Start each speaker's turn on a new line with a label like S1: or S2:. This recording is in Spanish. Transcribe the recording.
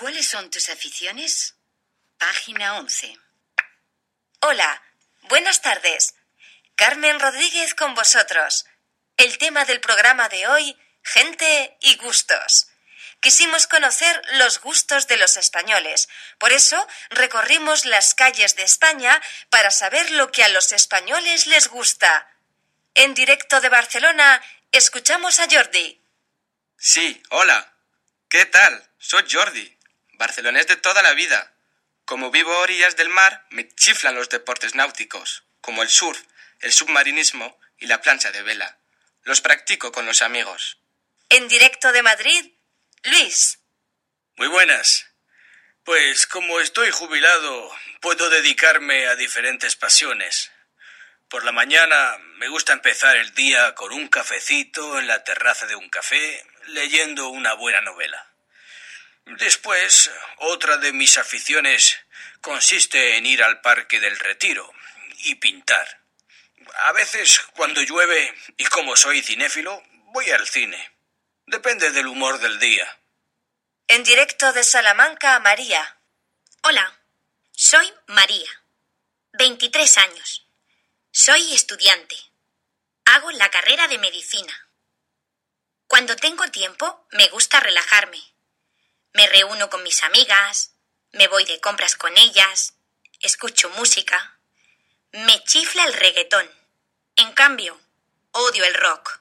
S1: ¿Cuáles son tus aficiones? Página 11.
S2: Hola, buenas tardes. Carmen Rodríguez con vosotros. El tema del programa de hoy, gente y gustos. Quisimos conocer los gustos de los españoles. Por eso recorrimos las calles de España para saber lo que a los españoles les gusta. En directo de Barcelona, escuchamos a Jordi.
S3: Sí, hola. ¿Qué tal? Soy Jordi, barcelonés de toda la vida. Como vivo a orillas del mar, me chiflan los deportes náuticos, como el surf, el submarinismo y la plancha de vela. Los practico con los amigos.
S2: En directo de Madrid, Luis.
S4: Muy buenas. Pues como estoy jubilado, puedo dedicarme a diferentes pasiones. Por la mañana me gusta empezar el día con un cafecito en la terraza de un café, leyendo una buena novela. Después, otra de mis aficiones consiste en ir al Parque del Retiro y pintar. A veces, cuando llueve, y como soy cinéfilo, voy al cine. Depende del humor del día.
S2: En directo de Salamanca a María.
S5: Hola, soy María. 23 años. Soy estudiante. Hago la carrera de medicina. Cuando tengo tiempo, me gusta relajarme. Me reúno con mis amigas, me voy de compras con ellas, escucho música. Me chifla el reggaetón. En cambio, odio el rock.